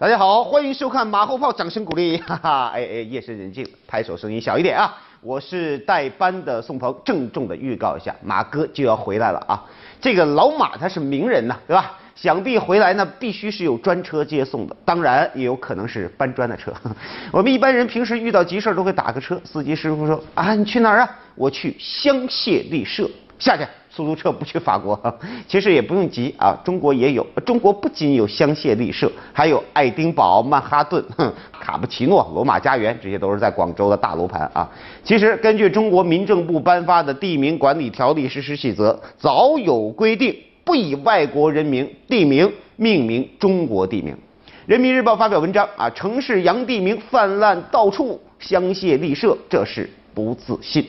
大家好，欢迎收看马后炮，掌声鼓励，哈哈，哎哎，夜深人静，拍手声音小一点啊。我是代班的宋鹏，郑重的预告一下，马哥就要回来了啊。这个老马他是名人呐，对吧？想必回来呢，必须是有专车接送的，当然也有可能是搬砖的车。我们一般人平时遇到急事都会打个车，司机师傅说啊，你去哪儿啊？我去香榭丽舍，下去。出租车不去法国，其实也不用急啊，中国也有。中国不仅有香榭丽舍，还有爱丁堡、曼哈顿、卡布奇诺、罗马家园，这些都是在广州的大楼盘啊。其实根据中国民政部颁发的《地名管理条例实施细则》，早有规定，不以外国人名地名命名中国地名。人民日报发表文章啊，城市洋地名泛滥到处，香榭丽舍，这是。不自信。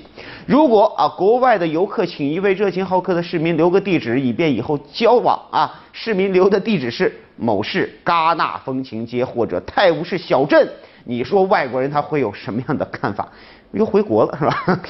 如果啊，国外的游客请一位热情好客的市民留个地址，以便以后交往啊，市民留的地址是某市戛纳风情街或者泰晤士小镇，你说外国人他会有什么样的看法？又回国了是吧？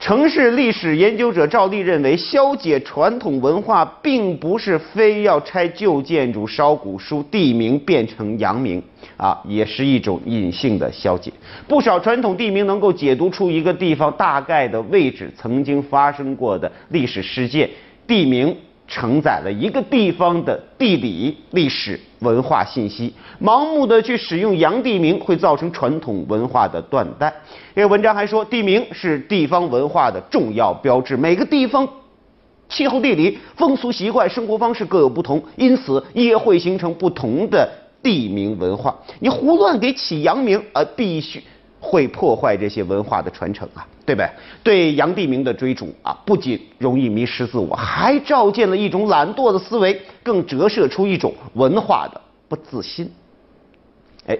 城市历史研究者赵丽认为，消解传统文化，并不是非要拆旧建筑、烧古书、地名变成洋名啊，也是一种隐性的消解。不少传统地名能够解读出一个地方大概的位置、曾经发生过的历史事件。地名。承载了一个地方的地理、历史、文化信息。盲目的去使用洋地名，会造成传统文化的断代。这个文章还说，地名是地方文化的重要标志。每个地方气候、地理、风俗习惯、生活方式各有不同，因此也会形成不同的地名文化。你胡乱给起洋名，呃，必须。会破坏这些文化的传承啊，对不对？对洋地名的追逐啊，不仅容易迷失自我，还照见了一种懒惰的思维，更折射出一种文化的不自信。哎，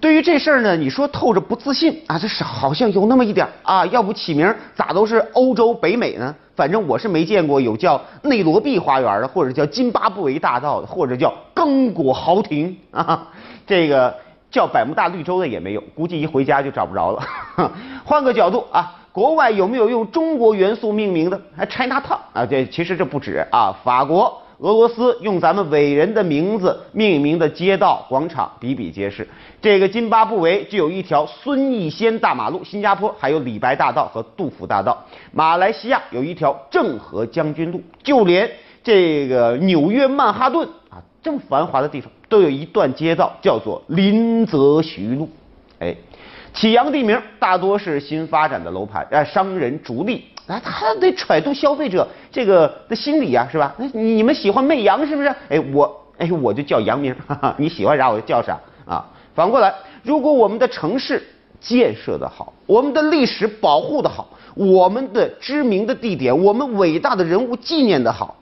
对于这事儿呢，你说透着不自信啊，这是好像有那么一点啊。要不起名咋都是欧洲、北美呢？反正我是没见过有叫内罗毕花园的，或者叫津巴布韦大道的，或者叫刚果豪庭啊，这个。叫百慕大绿洲的也没有，估计一回家就找不着了。换个角度啊，国外有没有用中国元素命名的？还 China Town 啊，这其实这不止啊，法国、俄罗斯用咱们伟人的名字命名的街道、广场比比皆是。这个津巴布韦就有一条孙逸仙大马路，新加坡还有李白大道和杜甫大道，马来西亚有一条郑和将军路，就连这个纽约曼哈顿啊，这么繁华的地方。都有一段街道叫做林则徐路，哎，启阳地名大多是新发展的楼盘，哎，商人逐利，啊，他得揣度消费者这个的心理呀，是吧？那你们喜欢媚洋是不是？哎，我哎我就叫洋名，哈哈，你喜欢啥我就叫啥啊。反过来，如果我们的城市建设的好，我们的历史保护的好，我们的知名的地点，我们伟大的人物纪念的好。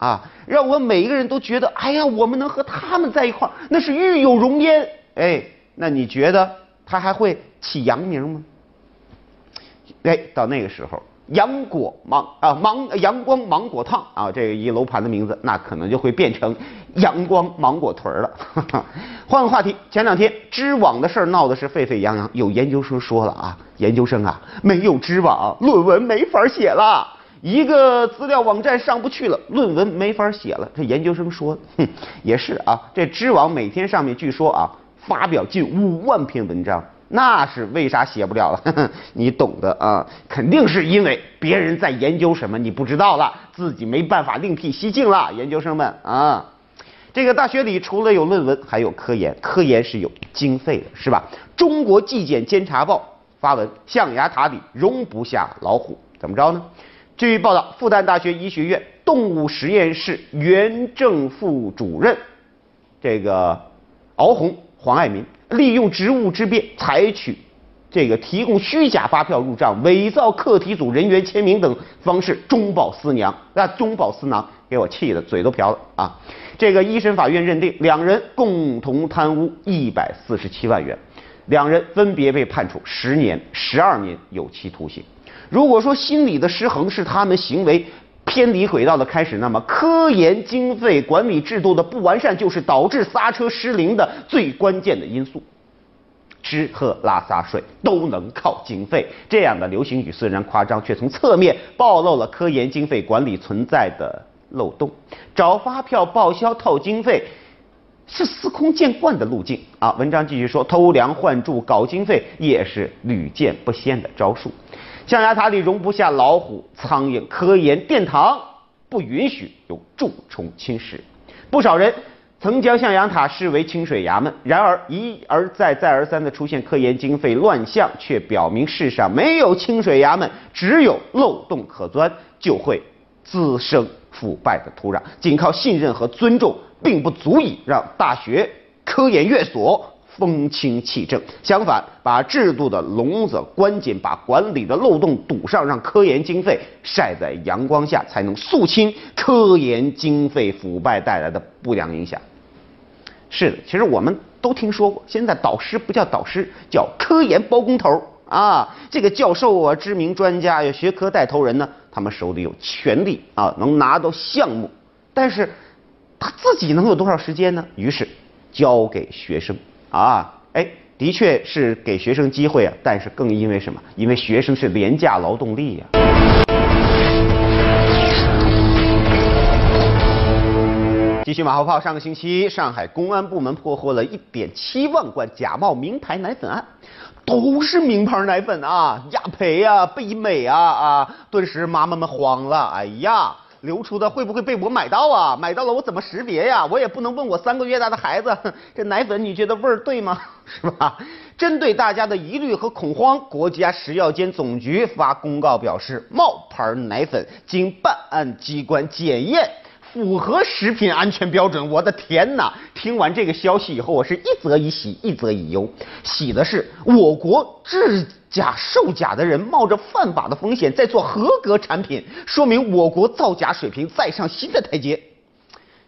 啊，让我们每一个人都觉得，哎呀，我们能和他们在一块儿，那是玉有荣焉。哎，那你觉得他还会起洋名吗？哎，到那个时候，杨果芒啊芒阳光芒果烫啊，这一楼盘的名字，那可能就会变成阳光芒果屯了。换个话题，前两天知网的事儿闹的是沸沸扬扬，有研究生说了啊，研究生啊，没有知网，论文没法写了。一个资料网站上不去了，论文没法写了。这研究生说，哼，也是啊。这知网每天上面据说啊，发表近五万篇文章，那是为啥写不了了？你懂的啊，肯定是因为别人在研究什么你不知道了，自己没办法另辟蹊径了。研究生们啊，这个大学里除了有论文，还有科研，科研是有经费的，是吧？中国纪检监察报发文，象牙塔里容不下老虎，怎么着呢？据报道，复旦大学医学院动物实验室原正副主任这个敖红黄爱民，利用职务之便，采取这个提供虚假发票入账、伪造课题组人员签名等方式中饱私囊，那中饱私囊给我气的嘴都瓢了啊！这个一审法院认定两人共同贪污一百四十七万元，两人分别被判处十年、十二年有期徒刑。如果说心理的失衡是他们行为偏离轨道的开始，那么科研经费管理制度的不完善就是导致刹车失灵的最关键的因素。吃喝拉撒睡都能靠经费，这样的流行语虽然夸张，却从侧面暴露了科研经费管理存在的漏洞。找发票报销套经费，是司空见惯的路径啊。文章继续说，偷梁换柱搞经费也是屡见不鲜的招数。象牙塔里容不下老虎、苍蝇，科研殿堂不允许有蛀虫侵蚀。不少人曾将象牙塔视为清水衙门，然而一而再、再而三的出现科研经费乱象，却表明世上没有清水衙门，只有漏洞可钻，就会滋生腐败的土壤。仅靠信任和尊重。并不足以让大学科研院所风清气正，相反，把制度的笼子关紧，把管理的漏洞堵上，让科研经费晒在阳光下，才能肃清科研经费腐败带来的不良影响。是的，其实我们都听说过，现在导师不叫导师，叫科研包工头啊。这个教授啊，知名专家呀，学科带头人呢，他们手里有权力啊，能拿到项目，但是。他自己能有多少时间呢？于是交给学生啊，哎，的确是给学生机会啊，但是更因为什么？因为学生是廉价劳动力呀。继续马后炮，上个星期上海公安部门破获了一点七万罐假冒名牌奶粉案，都是名牌奶粉啊，雅培啊、贝美啊啊，顿时妈妈们慌了，哎呀！流出的会不会被我买到啊？买到了我怎么识别呀？我也不能问我三个月大的孩子，这奶粉你觉得味儿对吗？是吧？针对大家的疑虑和恐慌，国家食药监总局发公告表示，冒牌奶粉经办案机关检验。符合食品安全标准，我的天哪！听完这个消息以后，我是一则以喜，一则以忧。喜的是，我国制假售假的人冒着犯法的风险在做合格产品，说明我国造假水平再上新的台阶。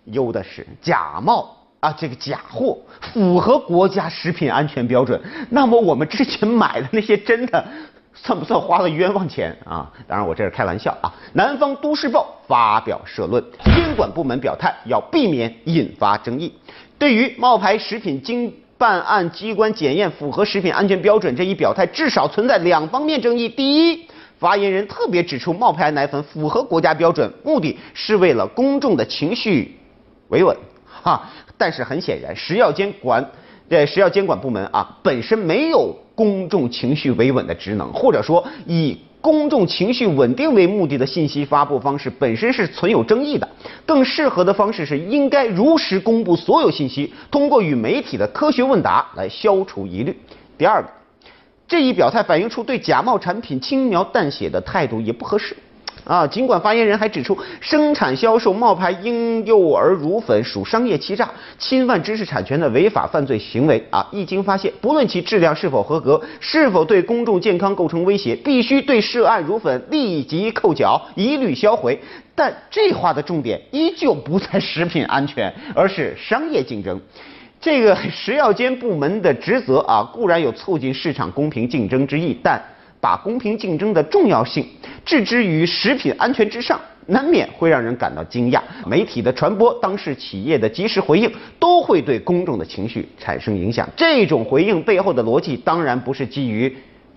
忧的是，假冒啊，这个假货符合国家食品安全标准，那么我们之前买的那些真的。算不算花了冤枉钱啊？当然，我这是开玩笑啊。南方都市报发表社论，监管部门表态要避免引发争议。对于冒牌食品经办案机关检验符合食品安全标准这一表态，至少存在两方面争议。第一，发言人特别指出冒牌奶粉符合国家标准，目的是为了公众的情绪维稳哈。但是很显然，食药监管。对食药监管部门啊，本身没有公众情绪维稳的职能，或者说以公众情绪稳定为目的的信息发布方式本身是存有争议的。更适合的方式是应该如实公布所有信息，通过与媒体的科学问答来消除疑虑。第二个，这一表态反映出对假冒产品轻描淡写的态度也不合适。啊，尽管发言人还指出，生产销售冒牌婴幼儿乳粉属商业欺诈、侵犯知识产权的违法犯罪行为啊，一经发现，不论其质量是否合格，是否对公众健康构成威胁，必须对涉案乳粉立即扣缴，一律销毁。但这话的重点依旧不在食品安全，而是商业竞争。这个食药监部门的职责啊，固然有促进市场公平竞争之意，但。把公平竞争的重要性置之于食品安全之上，难免会让人感到惊讶。媒体的传播、当事企业的及时回应，都会对公众的情绪产生影响。这种回应背后的逻辑，当然不是基于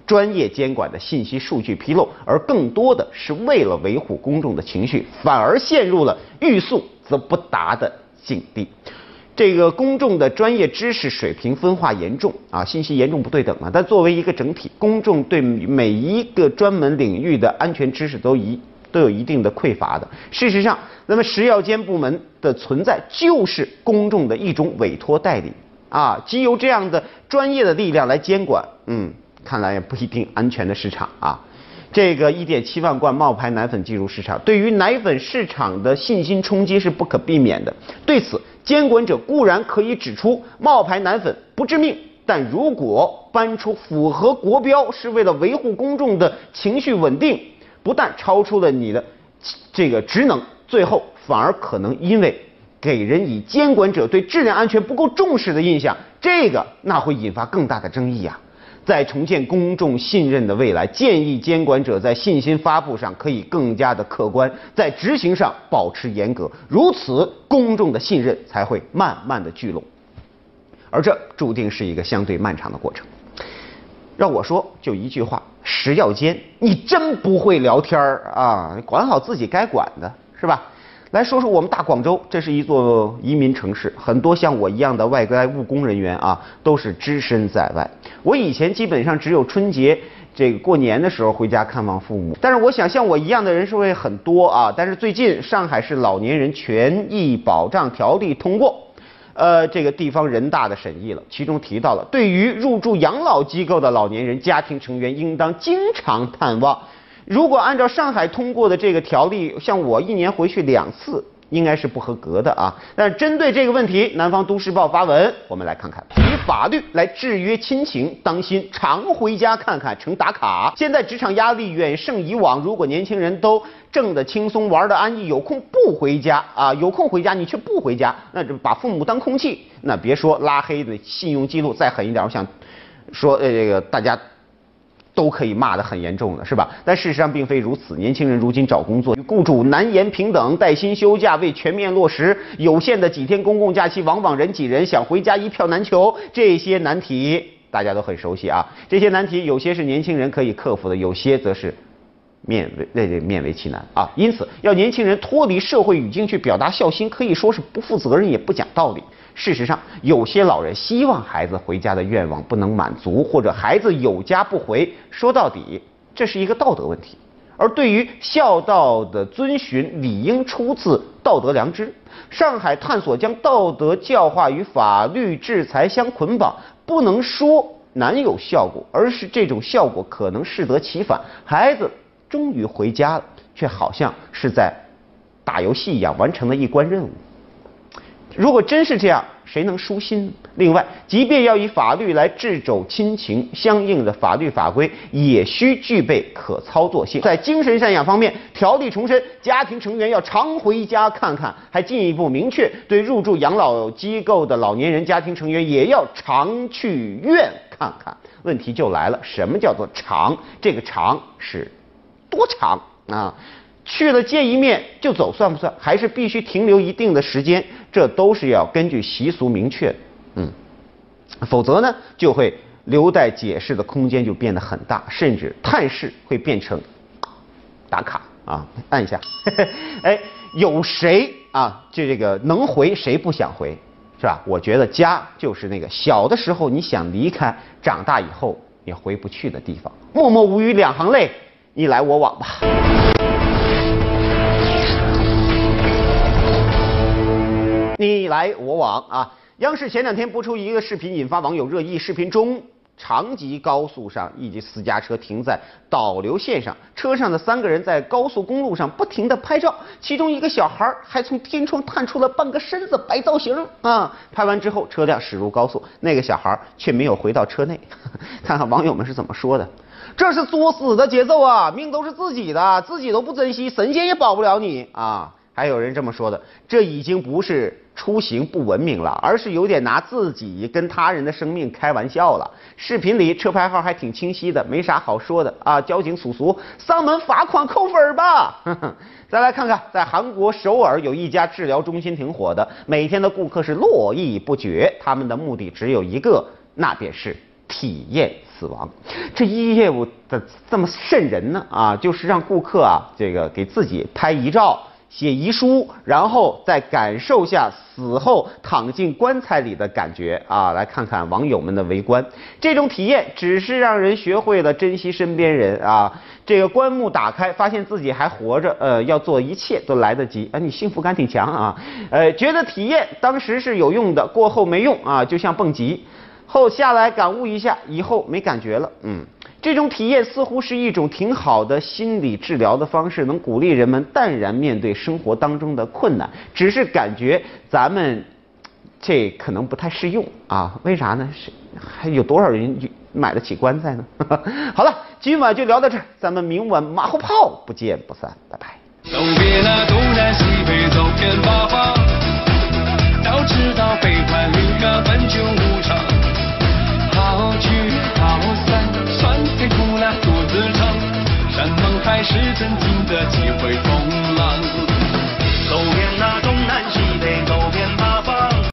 专业监管的信息数据披露，而更多的是为了维护公众的情绪，反而陷入了欲速则不达的境地。这个公众的专业知识水平分化严重啊，信息严重不对等啊。但作为一个整体，公众对每一个专门领域的安全知识都一都有一定的匮乏的。事实上，那么食药监部门的存在就是公众的一种委托代理啊，即由这样的专业的力量来监管。嗯，看来也不一定安全的市场啊。这个一点七万罐冒牌奶粉进入市场，对于奶粉市场的信心冲击是不可避免的。对此，监管者固然可以指出冒牌奶粉不致命，但如果搬出符合国标是为了维护公众的情绪稳定，不但超出了你的这个职能，最后反而可能因为给人以监管者对质量安全不够重视的印象，这个那会引发更大的争议呀。在重建公众信任的未来，建议监管者在信息发布上可以更加的客观，在执行上保持严格，如此公众的信任才会慢慢的聚拢。而这注定是一个相对漫长的过程。让我说，就一句话：食药监，你真不会聊天儿啊！管好自己该管的，是吧？来说说我们大广州，这是一座移民城市，很多像我一样的外来务工人员啊，都是只身在外。我以前基本上只有春节这个过年的时候回家看望父母，但是我想像我一样的人是会很多啊。但是最近上海市老年人权益保障条例通过，呃，这个地方人大的审议了，其中提到了对于入住养老机构的老年人家庭成员，应当经常探望。如果按照上海通过的这个条例，像我一年回去两次，应该是不合格的啊。但是针对这个问题，南方都市报发文，我们来看看，以法律来制约亲情，当心常回家看看成打卡。现在职场压力远胜以往，如果年轻人都挣得轻松，玩得安逸，有空不回家啊，有空回家你却不回家，那就把父母当空气，那别说拉黑的信用记录再狠一点，我想说呃这个大家。都可以骂得很严重的是吧？但事实上并非如此。年轻人如今找工作与雇主难言平等，带薪休假未全面落实，有限的几天公共假期往往人挤人，想回家一票难求。这些难题大家都很熟悉啊。这些难题有些是年轻人可以克服的，有些则是面为那这勉为其难啊。因此，要年轻人脱离社会语境去表达孝心，可以说是不负责任也不讲道理。事实上，有些老人希望孩子回家的愿望不能满足，或者孩子有家不回，说到底，这是一个道德问题。而对于孝道的遵循，理应出自道德良知。上海探索将道德教化与法律制裁相捆绑，不能说难有效果，而是这种效果可能适得其反。孩子终于回家了，却好像是在打游戏一样完成了一关任务。如果真是这样，谁能舒心？另外，即便要以法律来制肘亲情，相应的法律法规也需具备可操作性。在精神赡养方面，条例重申家庭成员要常回家看看，还进一步明确对入住养老机构的老年人家庭成员也要常去院看看。问题就来了，什么叫做常？这个常是多长啊？去了见一面就走算不算？还是必须停留一定的时间？这都是要根据习俗明确，嗯，否则呢就会留待解释的空间就变得很大，甚至探视会变成打卡啊，按一下，哎，有谁啊？就这个能回谁不想回，是吧？我觉得家就是那个小的时候你想离开，长大以后也回不去的地方。默默无语两行泪，你来我往吧。你来我往啊！央视前两天播出一个视频，引发网友热议。视频中，长吉高速上一节私家车停在导流线上，车上的三个人在高速公路上不停的拍照，其中一个小孩还从天窗探出了半个身子摆造型啊！拍完之后，车辆驶入高速，那个小孩却没有回到车内。看看网友们是怎么说的：这是作死的节奏啊！命都是自己的，自己都不珍惜，神仙也保不了你啊！还有人这么说的，这已经不是出行不文明了，而是有点拿自己跟他人的生命开玩笑了。视频里车牌号还挺清晰的，没啥好说的啊。交警叔叔上门罚款扣分吧。再来看看，在韩国首尔有一家治疗中心挺火的，每天的顾客是络绎不绝，他们的目的只有一个，那便是体验死亡。这一业务的这么瘆人呢啊，就是让顾客啊这个给自己拍遗照。写遗书，然后再感受下死后躺进棺材里的感觉啊！来看看网友们的围观，这种体验只是让人学会了珍惜身边人啊！这个棺木打开，发现自己还活着，呃，要做一切都来得及啊！你幸福感挺强啊！呃，觉得体验当时是有用的，过后没用啊，就像蹦极，后下来感悟一下，以后没感觉了，嗯。这种体验似乎是一种挺好的心理治疗的方式，能鼓励人们淡然面对生活当中的困难。只是感觉咱们这可能不太适用啊？为啥呢？是还有多少人买得起棺材呢？好了，今晚就聊到这儿，咱们明晚马后炮不见不散，拜拜。走遍了东南西北，走遍八方，要知道悲欢离合本就无常，好聚好散。酸甜苦辣独自尝？山盟海誓，怎经得几回风浪？